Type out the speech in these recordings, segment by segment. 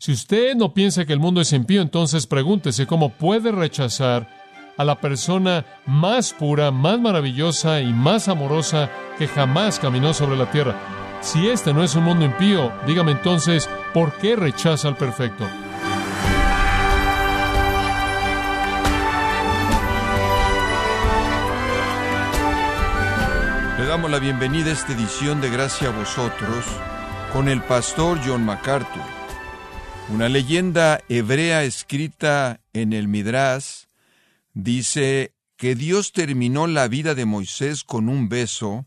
Si usted no piensa que el mundo es impío, entonces pregúntese cómo puede rechazar a la persona más pura, más maravillosa y más amorosa que jamás caminó sobre la tierra. Si este no es un mundo impío, dígame entonces, ¿por qué rechaza al perfecto? Le damos la bienvenida a esta edición de Gracia a vosotros con el pastor John MacArthur. Una leyenda hebrea escrita en el Midrash dice que Dios terminó la vida de Moisés con un beso,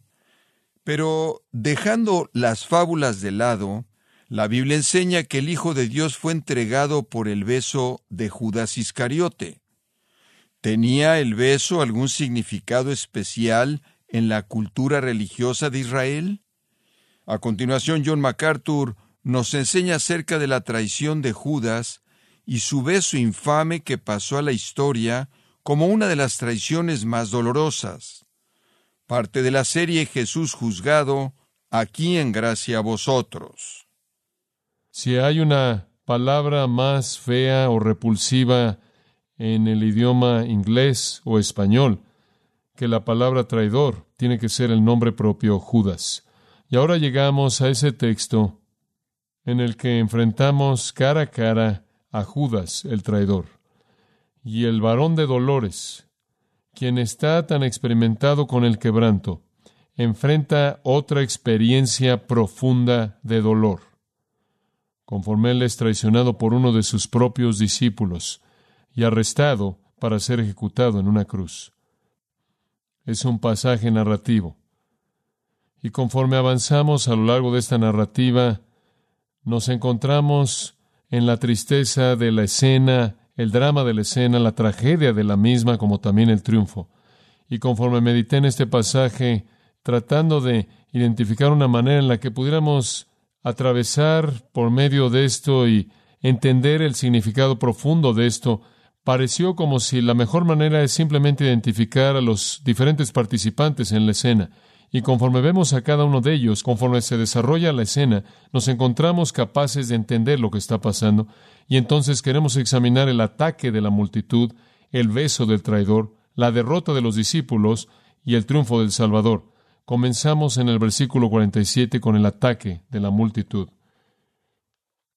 pero dejando las fábulas de lado, la Biblia enseña que el Hijo de Dios fue entregado por el beso de Judas Iscariote. ¿Tenía el beso algún significado especial en la cultura religiosa de Israel? A continuación, John MacArthur nos enseña acerca de la traición de Judas y su beso infame que pasó a la historia como una de las traiciones más dolorosas. Parte de la serie Jesús juzgado, aquí en gracia a vosotros. Si hay una palabra más fea o repulsiva en el idioma inglés o español que la palabra traidor, tiene que ser el nombre propio Judas. Y ahora llegamos a ese texto en el que enfrentamos cara a cara a Judas, el traidor y el varón de dolores, quien está tan experimentado con el quebranto, enfrenta otra experiencia profunda de dolor. Conforme él es traicionado por uno de sus propios discípulos y arrestado para ser ejecutado en una cruz. Es un pasaje narrativo. Y conforme avanzamos a lo largo de esta narrativa, nos encontramos en la tristeza de la escena el drama de la escena, la tragedia de la misma, como también el triunfo. Y conforme medité en este pasaje, tratando de identificar una manera en la que pudiéramos atravesar por medio de esto y entender el significado profundo de esto, pareció como si la mejor manera es simplemente identificar a los diferentes participantes en la escena y conforme vemos a cada uno de ellos, conforme se desarrolla la escena, nos encontramos capaces de entender lo que está pasando, y entonces queremos examinar el ataque de la multitud, el beso del traidor, la derrota de los discípulos y el triunfo del Salvador. Comenzamos en el versículo 47 con el ataque de la multitud.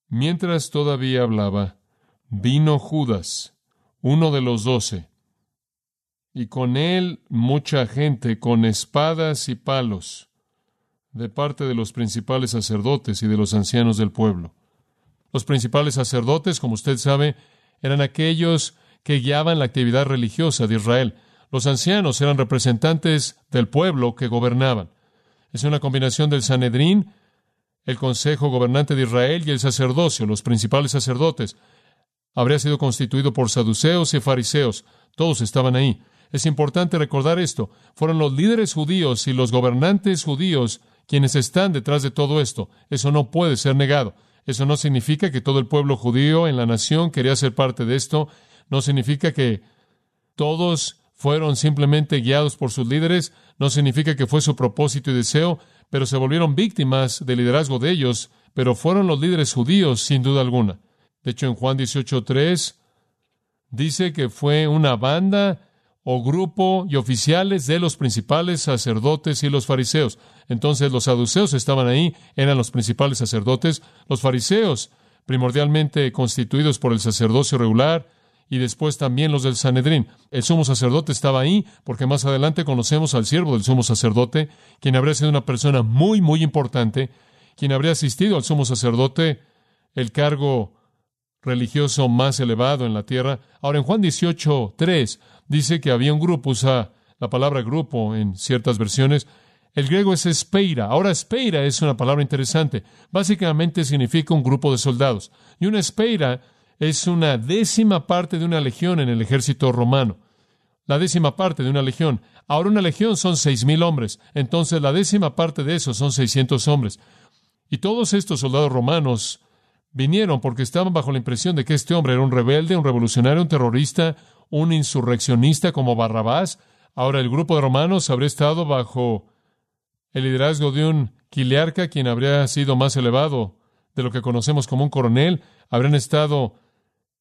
Mientras todavía hablaba, vino Judas, uno de los doce, y con él mucha gente con espadas y palos, de parte de los principales sacerdotes y de los ancianos del pueblo. Los principales sacerdotes, como usted sabe, eran aquellos que guiaban la actividad religiosa de Israel. Los ancianos eran representantes del pueblo que gobernaban. Es una combinación del Sanedrín, el Consejo Gobernante de Israel y el sacerdocio, los principales sacerdotes. Habría sido constituido por saduceos y fariseos. Todos estaban ahí. Es importante recordar esto. Fueron los líderes judíos y los gobernantes judíos quienes están detrás de todo esto. Eso no puede ser negado. Eso no significa que todo el pueblo judío en la nación quería ser parte de esto. No significa que todos fueron simplemente guiados por sus líderes. No significa que fue su propósito y deseo, pero se volvieron víctimas del liderazgo de ellos. Pero fueron los líderes judíos, sin duda alguna. De hecho, en Juan 18.3 dice que fue una banda o grupo y oficiales de los principales sacerdotes y los fariseos. Entonces los saduceos estaban ahí, eran los principales sacerdotes, los fariseos, primordialmente constituidos por el sacerdocio regular, y después también los del Sanedrín. El sumo sacerdote estaba ahí, porque más adelante conocemos al siervo del sumo sacerdote, quien habría sido una persona muy, muy importante, quien habría asistido al sumo sacerdote, el cargo religioso más elevado en la tierra. Ahora, en Juan 18, 3, dice que había un grupo, usa la palabra grupo en ciertas versiones. El griego es espeira. Ahora, espeira es una palabra interesante. Básicamente significa un grupo de soldados. Y una espeira es una décima parte de una legión en el ejército romano. La décima parte de una legión. Ahora una legión son seis mil hombres. Entonces la décima parte de eso son seiscientos hombres. Y todos estos soldados romanos vinieron porque estaban bajo la impresión de que este hombre era un rebelde, un revolucionario, un terrorista, un insurreccionista como Barrabás. Ahora el grupo de romanos habría estado bajo el liderazgo de un quiliarca, quien habría sido más elevado de lo que conocemos como un coronel. habrían estado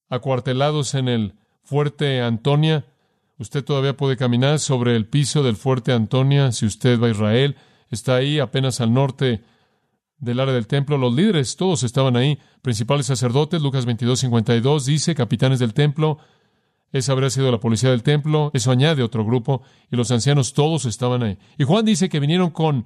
acuartelados en el fuerte Antonia. Usted todavía puede caminar sobre el piso del fuerte Antonia si usted va a Israel. Está ahí apenas al norte del área del templo. Los líderes todos estaban ahí. Principales sacerdotes, Lucas 22, 52 dice, capitanes del templo. Esa habría sido la policía del templo. Eso añade otro grupo. Y los ancianos todos estaban ahí. Y Juan dice que vinieron con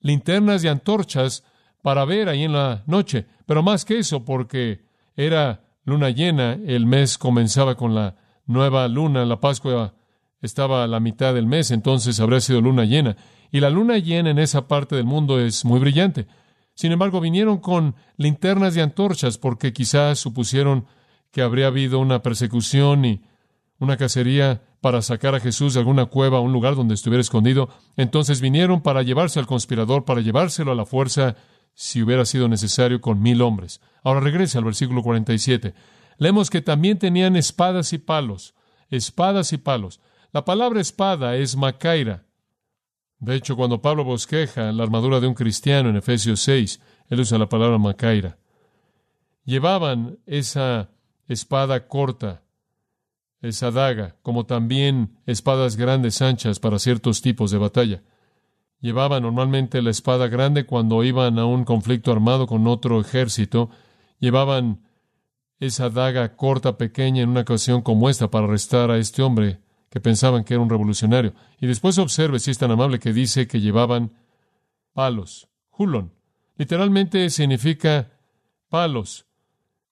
linternas y antorchas para ver ahí en la noche. Pero más que eso, porque era luna llena, el mes comenzaba con la nueva luna, la Pascua estaba a la mitad del mes, entonces habría sido luna llena. Y la luna llena en esa parte del mundo es muy brillante. Sin embargo, vinieron con linternas y antorchas porque quizás supusieron que habría habido una persecución y una cacería para sacar a Jesús de alguna cueva un lugar donde estuviera escondido. Entonces vinieron para llevarse al conspirador, para llevárselo a la fuerza si hubiera sido necesario con mil hombres. Ahora regrese al versículo 47. Leemos que también tenían espadas y palos, espadas y palos. La palabra espada es macaira. De hecho, cuando Pablo bosqueja la armadura de un cristiano en Efesios 6, él usa la palabra macaira. Llevaban esa espada corta, esa daga, como también espadas grandes anchas para ciertos tipos de batalla. Llevaban normalmente la espada grande cuando iban a un conflicto armado con otro ejército. Llevaban esa daga corta, pequeña, en una ocasión como esta para arrestar a este hombre que pensaban que era un revolucionario. Y después observe si es tan amable que dice que llevaban palos. Hulon. Literalmente significa palos,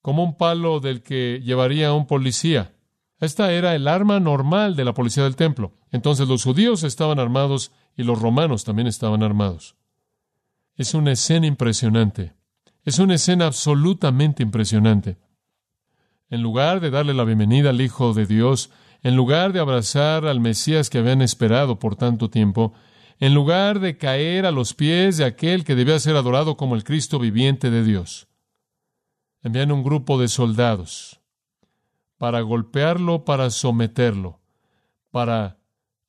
como un palo del que llevaría un policía. Esta era el arma normal de la policía del templo. Entonces los judíos estaban armados y los romanos también estaban armados. Es una escena impresionante. Es una escena absolutamente impresionante. En lugar de darle la bienvenida al Hijo de Dios, en lugar de abrazar al Mesías que habían esperado por tanto tiempo, en lugar de caer a los pies de aquel que debía ser adorado como el Cristo viviente de Dios, envían un grupo de soldados para golpearlo, para someterlo, para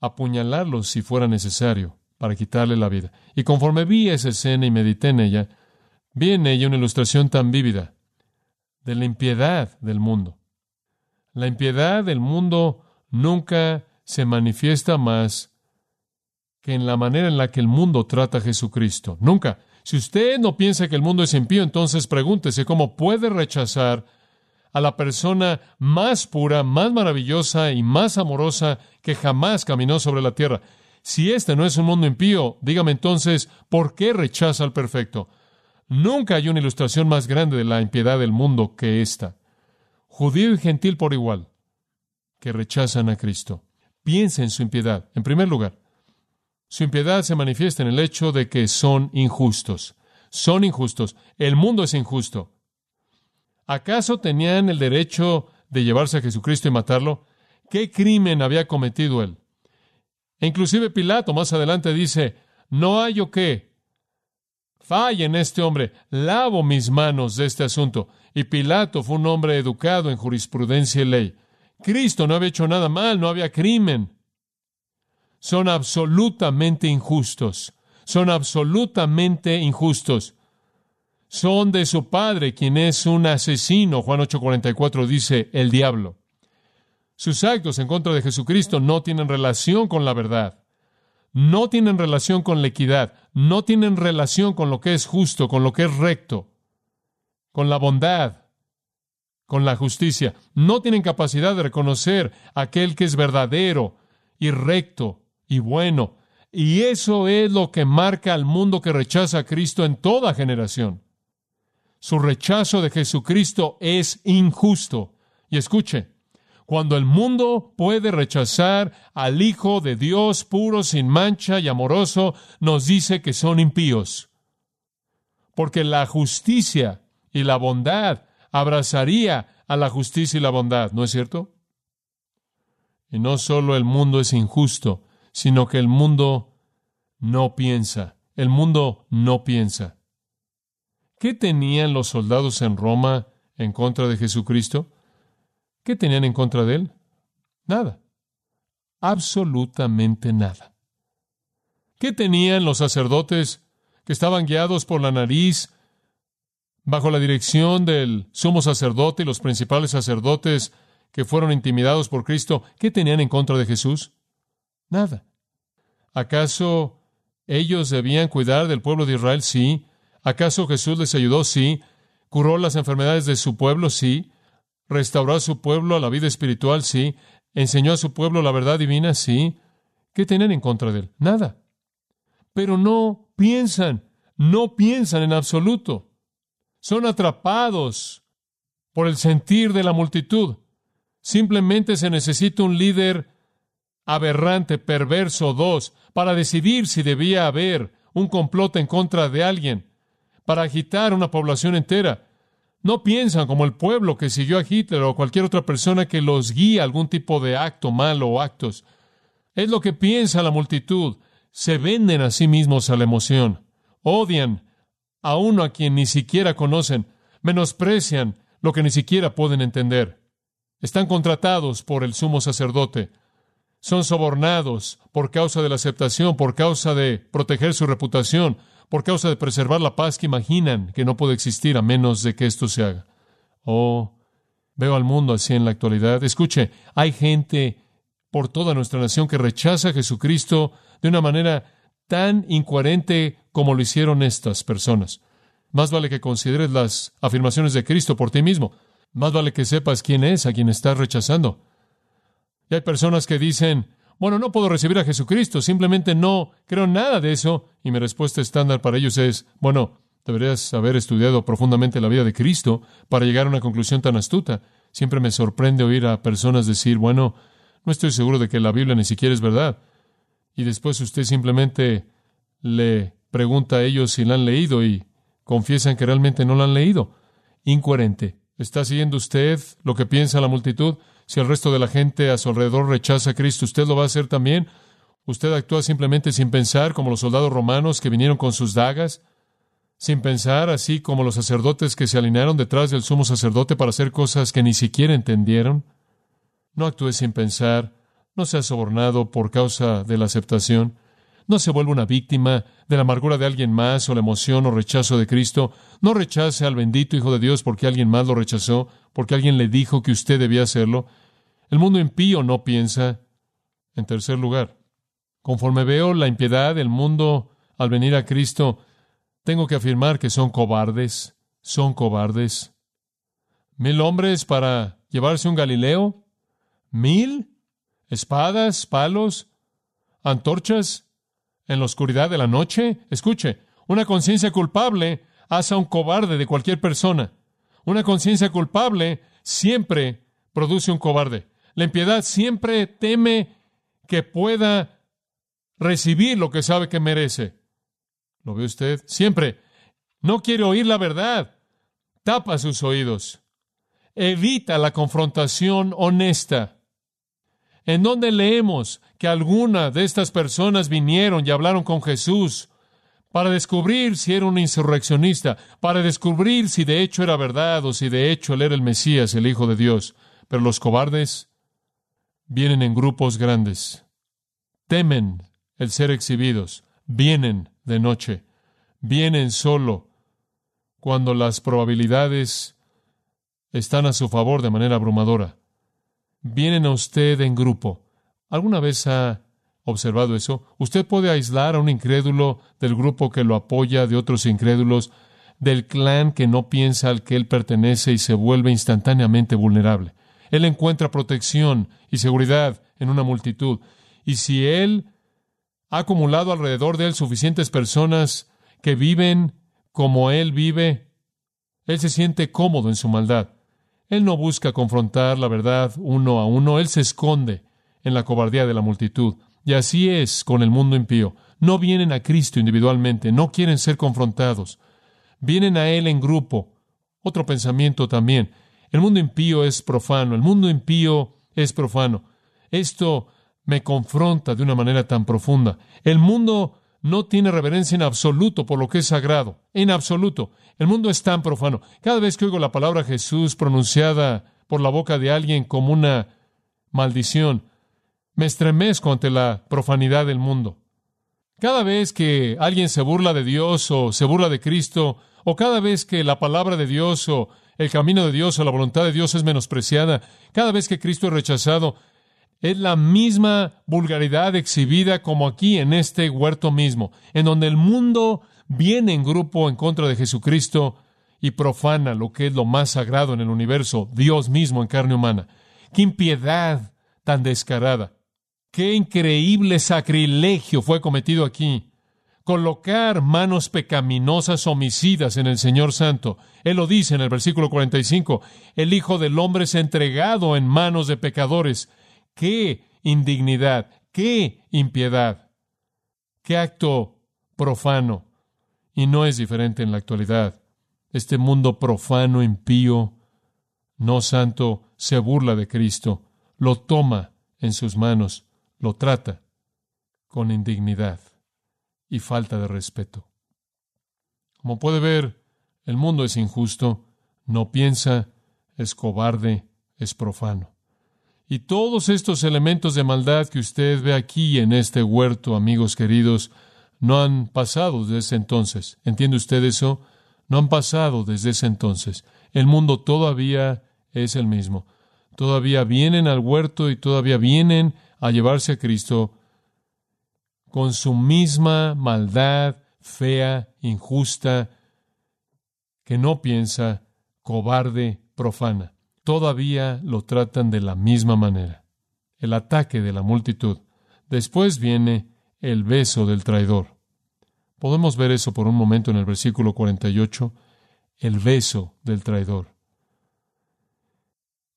apuñalarlo si fuera necesario para quitarle la vida. Y conforme vi esa escena y medité en ella, vi en ella una ilustración tan vívida de la impiedad del mundo. La impiedad del mundo nunca se manifiesta más que en la manera en la que el mundo trata a Jesucristo. Nunca. Si usted no piensa que el mundo es impío, entonces pregúntese cómo puede rechazar a la persona más pura, más maravillosa y más amorosa que jamás caminó sobre la tierra. Si este no es un mundo impío, dígame entonces, ¿por qué rechaza al perfecto? Nunca hay una ilustración más grande de la impiedad del mundo que esta. Judío y gentil por igual, que rechazan a Cristo. Piensa en su impiedad. En primer lugar, su impiedad se manifiesta en el hecho de que son injustos. Son injustos. El mundo es injusto. ¿Acaso tenían el derecho de llevarse a Jesucristo y matarlo? ¿Qué crimen había cometido él? E inclusive Pilato más adelante dice, no hay o qué. Falle en este hombre, lavo mis manos de este asunto. Y Pilato fue un hombre educado en jurisprudencia y ley. Cristo no había hecho nada mal, no había crimen. Son absolutamente injustos. Son absolutamente injustos son de su padre, quien es un asesino. Juan 8:44 dice, el diablo. Sus actos en contra de Jesucristo no tienen relación con la verdad, no tienen relación con la equidad, no tienen relación con lo que es justo, con lo que es recto, con la bondad, con la justicia. No tienen capacidad de reconocer aquel que es verdadero y recto y bueno. Y eso es lo que marca al mundo que rechaza a Cristo en toda generación. Su rechazo de Jesucristo es injusto. Y escuche, cuando el mundo puede rechazar al Hijo de Dios puro, sin mancha y amoroso, nos dice que son impíos. Porque la justicia y la bondad abrazaría a la justicia y la bondad, ¿no es cierto? Y no solo el mundo es injusto, sino que el mundo no piensa. El mundo no piensa. ¿Qué tenían los soldados en Roma en contra de Jesucristo? ¿Qué tenían en contra de él? Nada. Absolutamente nada. ¿Qué tenían los sacerdotes que estaban guiados por la nariz bajo la dirección del sumo sacerdote y los principales sacerdotes que fueron intimidados por Cristo, ¿qué tenían en contra de Jesús? Nada. ¿Acaso ellos debían cuidar del pueblo de Israel? Sí. ¿Acaso Jesús les ayudó? Sí. ¿Curó las enfermedades de su pueblo? Sí. ¿Restauró a su pueblo a la vida espiritual? Sí. ¿Enseñó a su pueblo la verdad divina? Sí. ¿Qué tenían en contra de él? Nada. Pero no piensan, no piensan en absoluto. Son atrapados por el sentir de la multitud. Simplemente se necesita un líder aberrante, perverso, dos, para decidir si debía haber un complot en contra de alguien, para agitar una población entera. No piensan como el pueblo que siguió a Hitler o cualquier otra persona que los guía a algún tipo de acto malo o actos. Es lo que piensa la multitud. Se venden a sí mismos a la emoción. Odian a uno a quien ni siquiera conocen. Menosprecian lo que ni siquiera pueden entender. Están contratados por el sumo sacerdote. Son sobornados por causa de la aceptación, por causa de proteger su reputación, por causa de preservar la paz que imaginan que no puede existir a menos de que esto se haga. Oh, veo al mundo así en la actualidad. Escuche, hay gente por toda nuestra nación que rechaza a Jesucristo de una manera tan incoherente como lo hicieron estas personas. Más vale que consideres las afirmaciones de Cristo por ti mismo. Más vale que sepas quién es a quien estás rechazando. Y hay personas que dicen, bueno, no puedo recibir a Jesucristo, simplemente no creo nada de eso. Y mi respuesta estándar para ellos es, bueno, deberías haber estudiado profundamente la vida de Cristo para llegar a una conclusión tan astuta. Siempre me sorprende oír a personas decir, bueno, no estoy seguro de que la Biblia ni siquiera es verdad. Y después usted simplemente le pregunta a ellos si la han leído y confiesan que realmente no la han leído. Incoherente. ¿Está siguiendo usted lo que piensa la multitud? Si el resto de la gente a su alrededor rechaza a Cristo, ¿usted lo va a hacer también? ¿Usted actúa simplemente sin pensar como los soldados romanos que vinieron con sus dagas? Sin pensar, así como los sacerdotes que se alinearon detrás del sumo sacerdote para hacer cosas que ni siquiera entendieron? No actúe sin pensar, no sea sobornado por causa de la aceptación, no se vuelva una víctima de la amargura de alguien más o la emoción o rechazo de Cristo, no rechace al bendito Hijo de Dios porque alguien más lo rechazó, porque alguien le dijo que usted debía hacerlo. El mundo impío no piensa. En tercer lugar, conforme veo la impiedad del mundo al venir a Cristo, tengo que afirmar que son cobardes, son cobardes. Mil hombres para llevarse un Galileo, ¿Mil? ¿Espadas, palos, antorchas en la oscuridad de la noche? Escuche, una conciencia culpable hace a un cobarde de cualquier persona. Una conciencia culpable siempre produce un cobarde. La impiedad siempre teme que pueda recibir lo que sabe que merece. ¿Lo ve usted? Siempre. No quiere oír la verdad. Tapa sus oídos. Evita la confrontación honesta en donde leemos que alguna de estas personas vinieron y hablaron con Jesús para descubrir si era un insurreccionista, para descubrir si de hecho era verdad o si de hecho él era el Mesías, el Hijo de Dios. Pero los cobardes vienen en grupos grandes, temen el ser exhibidos, vienen de noche, vienen solo cuando las probabilidades están a su favor de manera abrumadora vienen a usted en grupo. ¿Alguna vez ha observado eso? Usted puede aislar a un incrédulo del grupo que lo apoya, de otros incrédulos, del clan que no piensa al que él pertenece y se vuelve instantáneamente vulnerable. Él encuentra protección y seguridad en una multitud. Y si él ha acumulado alrededor de él suficientes personas que viven como él vive, él se siente cómodo en su maldad. Él no busca confrontar la verdad uno a uno, él se esconde en la cobardía de la multitud. Y así es con el mundo impío. No vienen a Cristo individualmente, no quieren ser confrontados. Vienen a Él en grupo. Otro pensamiento también. El mundo impío es profano, el mundo impío es profano. Esto me confronta de una manera tan profunda. El mundo no tiene reverencia en absoluto por lo que es sagrado, en absoluto. El mundo es tan profano. Cada vez que oigo la palabra Jesús pronunciada por la boca de alguien como una maldición, me estremezco ante la profanidad del mundo. Cada vez que alguien se burla de Dios o se burla de Cristo o cada vez que la palabra de Dios o el camino de Dios o la voluntad de Dios es menospreciada, cada vez que Cristo es rechazado, es la misma vulgaridad exhibida como aquí en este huerto mismo, en donde el mundo viene en grupo en contra de Jesucristo y profana lo que es lo más sagrado en el universo, Dios mismo en carne humana. ¡Qué impiedad tan descarada! ¡Qué increíble sacrilegio fue cometido aquí! Colocar manos pecaminosas homicidas en el Señor Santo. Él lo dice en el versículo 45. El Hijo del Hombre es entregado en manos de pecadores. ¡Qué indignidad! ¡Qué impiedad! ¡Qué acto profano! Y no es diferente en la actualidad. Este mundo profano, impío, no santo, se burla de Cristo, lo toma en sus manos, lo trata con indignidad y falta de respeto. Como puede ver, el mundo es injusto, no piensa, es cobarde, es profano. Y todos estos elementos de maldad que usted ve aquí en este huerto, amigos queridos, no han pasado desde ese entonces. ¿Entiende usted eso? No han pasado desde ese entonces. El mundo todavía es el mismo. Todavía vienen al huerto y todavía vienen a llevarse a Cristo con su misma maldad fea, injusta, que no piensa, cobarde, profana. Todavía lo tratan de la misma manera. El ataque de la multitud. Después viene el beso del traidor. Podemos ver eso por un momento en el versículo 48, el beso del traidor.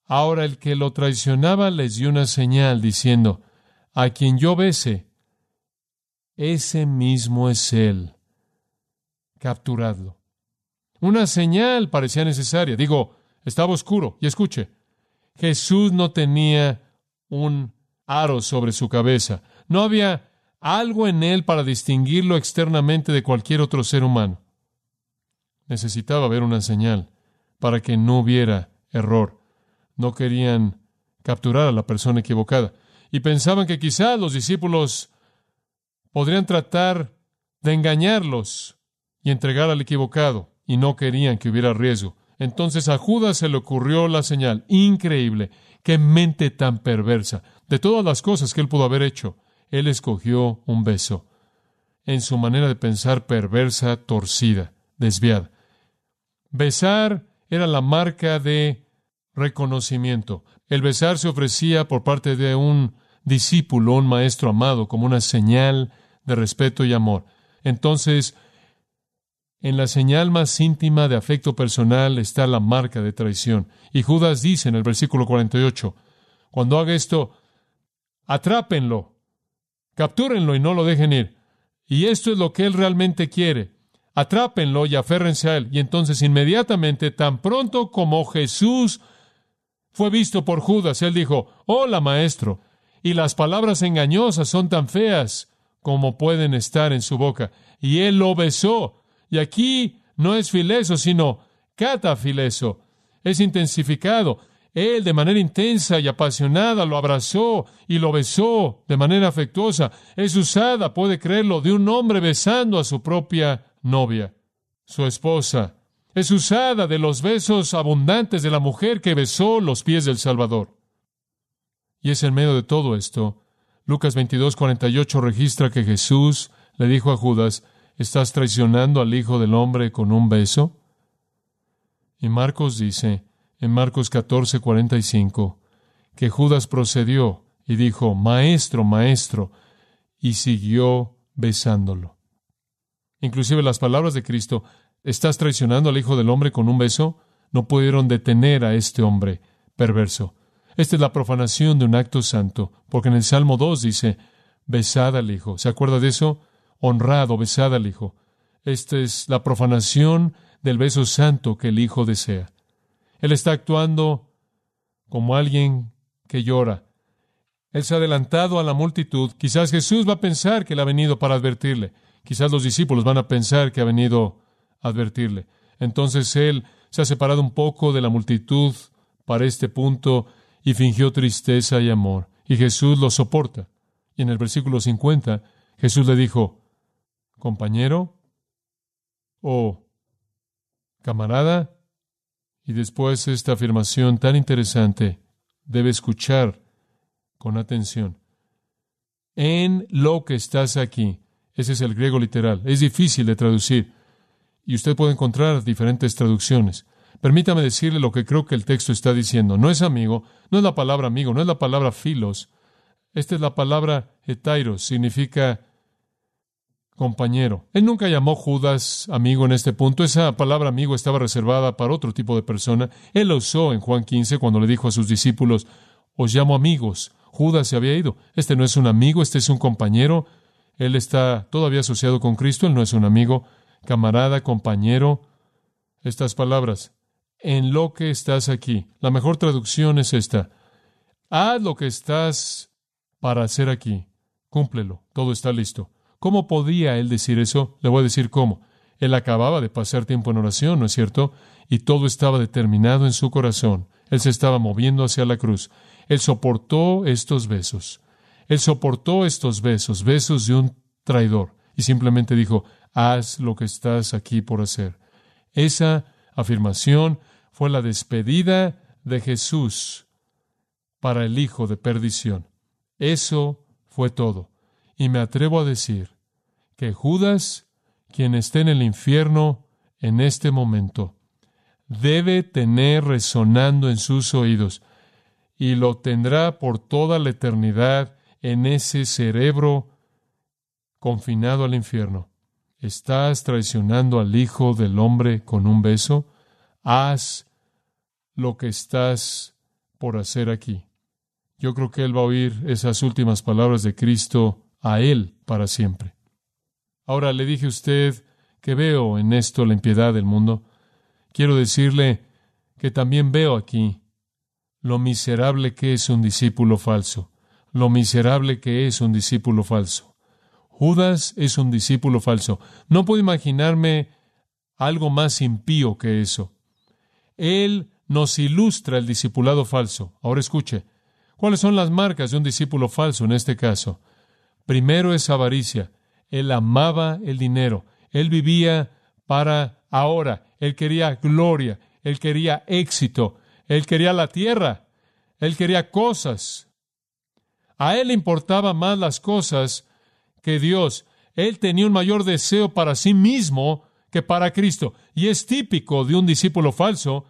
Ahora el que lo traicionaba les dio una señal diciendo, a quien yo bese, ese mismo es él. Capturadlo. Una señal parecía necesaria. Digo, estaba oscuro. Y escuche, Jesús no tenía un aro sobre su cabeza. No había algo en él para distinguirlo externamente de cualquier otro ser humano. Necesitaba ver una señal para que no hubiera error. No querían capturar a la persona equivocada y pensaban que quizás los discípulos podrían tratar de engañarlos y entregar al equivocado y no querían que hubiera riesgo. Entonces a Judas se le ocurrió la señal. Increíble. Qué mente tan perversa. De todas las cosas que él pudo haber hecho, él escogió un beso en su manera de pensar perversa, torcida, desviada. Besar era la marca de reconocimiento. El besar se ofrecía por parte de un discípulo, un maestro amado, como una señal de respeto y amor. Entonces, en la señal más íntima de afecto personal está la marca de traición. Y Judas dice en el versículo 48, cuando haga esto, atrápenlo Captúrenlo y no lo dejen ir. Y esto es lo que él realmente quiere. Atrápenlo y aférrense a él. Y entonces inmediatamente, tan pronto como Jesús fue visto por Judas, él dijo, Hola, maestro. Y las palabras engañosas son tan feas como pueden estar en su boca. Y él lo besó. Y aquí no es fileso, sino catafileso. Es intensificado. Él de manera intensa y apasionada lo abrazó y lo besó de manera afectuosa. Es usada, puede creerlo, de un hombre besando a su propia novia, su esposa. Es usada de los besos abundantes de la mujer que besó los pies del Salvador. Y es en medio de todo esto, Lucas 22, 48 registra que Jesús le dijo a Judas, ¿estás traicionando al Hijo del Hombre con un beso? Y Marcos dice, en Marcos 14, 45, que Judas procedió y dijo, Maestro, Maestro, y siguió besándolo. Inclusive las palabras de Cristo, ¿estás traicionando al Hijo del Hombre con un beso? No pudieron detener a este hombre perverso. Esta es la profanación de un acto santo, porque en el Salmo 2 dice, besad al Hijo. ¿Se acuerda de eso? Honrado, besad al Hijo. Esta es la profanación del beso santo que el Hijo desea. Él está actuando como alguien que llora. Él se ha adelantado a la multitud. Quizás Jesús va a pensar que él ha venido para advertirle. Quizás los discípulos van a pensar que ha venido a advertirle. Entonces él se ha separado un poco de la multitud para este punto y fingió tristeza y amor. Y Jesús lo soporta. Y en el versículo 50, Jesús le dijo, compañero, o camarada, y después esta afirmación tan interesante, debe escuchar con atención. En lo que estás aquí, ese es el griego literal, es difícil de traducir, y usted puede encontrar diferentes traducciones. Permítame decirle lo que creo que el texto está diciendo. No es amigo, no es la palabra amigo, no es la palabra filos. Esta es la palabra etairos, significa compañero. Él nunca llamó Judas amigo en este punto. Esa palabra amigo estaba reservada para otro tipo de persona. Él la usó en Juan 15 cuando le dijo a sus discípulos, os llamo amigos. Judas se había ido. Este no es un amigo, este es un compañero. Él está todavía asociado con Cristo, él no es un amigo, camarada, compañero. Estas palabras, en lo que estás aquí. La mejor traducción es esta. Haz lo que estás para hacer aquí. Cúmplelo. Todo está listo. ¿Cómo podía él decir eso? Le voy a decir cómo. Él acababa de pasar tiempo en oración, ¿no es cierto? Y todo estaba determinado en su corazón. Él se estaba moviendo hacia la cruz. Él soportó estos besos. Él soportó estos besos, besos de un traidor. Y simplemente dijo, haz lo que estás aquí por hacer. Esa afirmación fue la despedida de Jesús para el hijo de perdición. Eso fue todo. Y me atrevo a decir que Judas, quien esté en el infierno en este momento, debe tener resonando en sus oídos y lo tendrá por toda la eternidad en ese cerebro confinado al infierno. ¿Estás traicionando al Hijo del Hombre con un beso? Haz lo que estás por hacer aquí. Yo creo que Él va a oír esas últimas palabras de Cristo a Él para siempre. Ahora le dije a usted que veo en esto la impiedad del mundo. Quiero decirle que también veo aquí lo miserable que es un discípulo falso, lo miserable que es un discípulo falso. Judas es un discípulo falso. No puedo imaginarme algo más impío que eso. Él nos ilustra el discipulado falso. Ahora escuche, ¿cuáles son las marcas de un discípulo falso en este caso? Primero es avaricia. Él amaba el dinero. Él vivía para ahora. Él quería gloria. Él quería éxito. Él quería la tierra. Él quería cosas. A él le importaba más las cosas que Dios. Él tenía un mayor deseo para sí mismo que para Cristo. Y es típico de un discípulo falso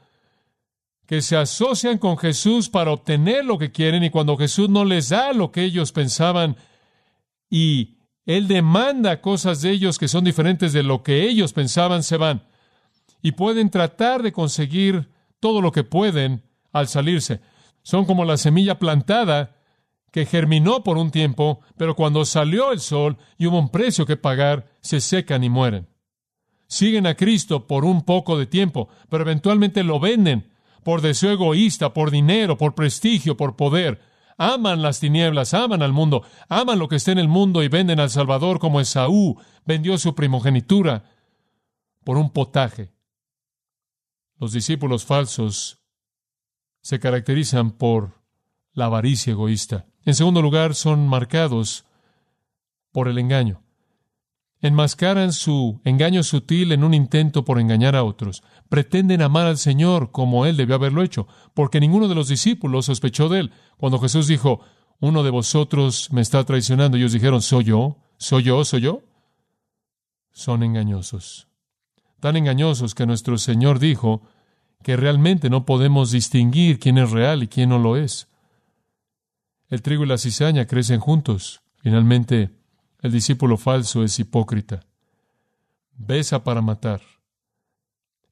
que se asocian con Jesús para obtener lo que quieren y cuando Jesús no les da lo que ellos pensaban y Él demanda cosas de ellos que son diferentes de lo que ellos pensaban, se van. Y pueden tratar de conseguir todo lo que pueden al salirse. Son como la semilla plantada que germinó por un tiempo, pero cuando salió el sol y hubo un precio que pagar, se secan y mueren. Siguen a Cristo por un poco de tiempo, pero eventualmente lo venden por deseo egoísta, por dinero, por prestigio, por poder. Aman las tinieblas, aman al mundo, aman lo que está en el mundo y venden al Salvador como Esaú vendió su primogenitura por un potaje. Los discípulos falsos se caracterizan por la avaricia egoísta. En segundo lugar, son marcados por el engaño. Enmascaran su engaño sutil en un intento por engañar a otros. Pretenden amar al Señor como Él debió haberlo hecho, porque ninguno de los discípulos sospechó de Él. Cuando Jesús dijo, uno de vosotros me está traicionando, ellos dijeron, ¿soy yo? ¿Soy yo? ¿Soy yo? Son engañosos tan engañosos que nuestro Señor dijo que realmente no podemos distinguir quién es real y quién no lo es. El trigo y la cizaña crecen juntos. Finalmente, el discípulo falso es hipócrita. Besa para matar.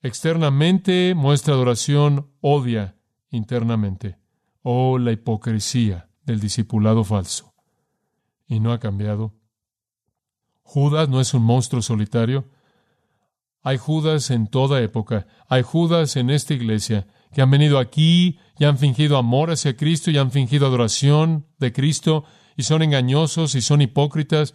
Externamente muestra adoración, odia internamente. Oh, la hipocresía del discipulado falso. Y no ha cambiado. Judas no es un monstruo solitario. Hay Judas en toda época. Hay Judas en esta iglesia que han venido aquí y han fingido amor hacia Cristo y han fingido adoración de Cristo y son engañosos y son hipócritas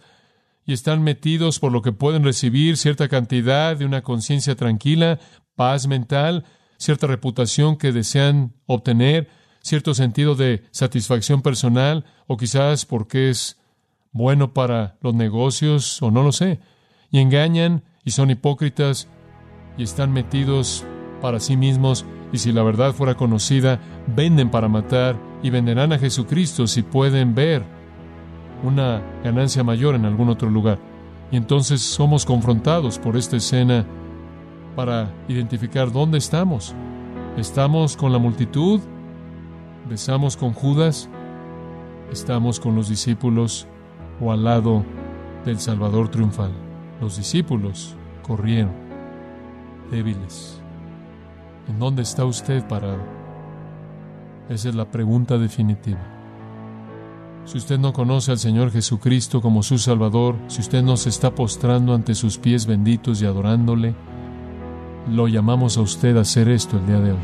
y están metidos por lo que pueden recibir cierta cantidad de una conciencia tranquila, paz mental, cierta reputación que desean obtener, cierto sentido de satisfacción personal o quizás porque es bueno para los negocios o no lo sé. Y engañan y son hipócritas y están metidos para sí mismos y si la verdad fuera conocida, venden para matar y venderán a Jesucristo si pueden ver una ganancia mayor en algún otro lugar. Y entonces somos confrontados por esta escena para identificar dónde estamos. ¿Estamos con la multitud? ¿Besamos con Judas? ¿Estamos con los discípulos o al lado del Salvador triunfal? Los discípulos corrieron, débiles. ¿En dónde está usted parado? Esa es la pregunta definitiva. Si usted no conoce al Señor Jesucristo como su Salvador, si usted no se está postrando ante sus pies benditos y adorándole, lo llamamos a usted a hacer esto el día de hoy.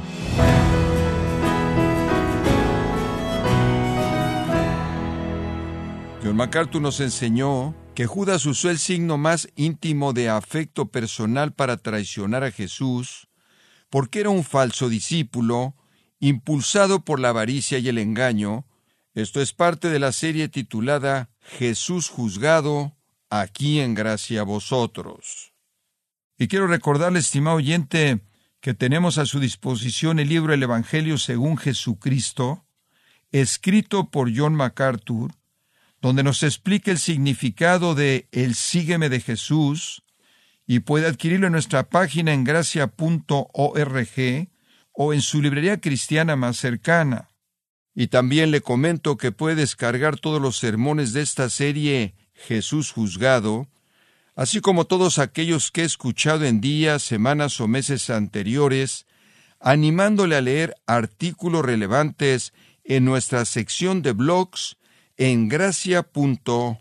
John MacArthur nos enseñó que Judas usó el signo más íntimo de afecto personal para traicionar a Jesús, porque era un falso discípulo, impulsado por la avaricia y el engaño. Esto es parte de la serie titulada Jesús juzgado, aquí en gracia a vosotros. Y quiero recordarle, estimado oyente, que tenemos a su disposición el libro El Evangelio según Jesucristo, escrito por John MacArthur, donde nos explica el significado de el sígueme de Jesús, y puede adquirirlo en nuestra página en gracia.org o en su librería cristiana más cercana. Y también le comento que puede descargar todos los sermones de esta serie Jesús juzgado, así como todos aquellos que he escuchado en días, semanas o meses anteriores, animándole a leer artículos relevantes en nuestra sección de blogs en gracia.org.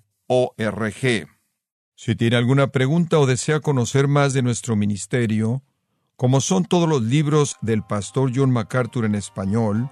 Si tiene alguna pregunta o desea conocer más de nuestro ministerio, como son todos los libros del pastor John MacArthur en español,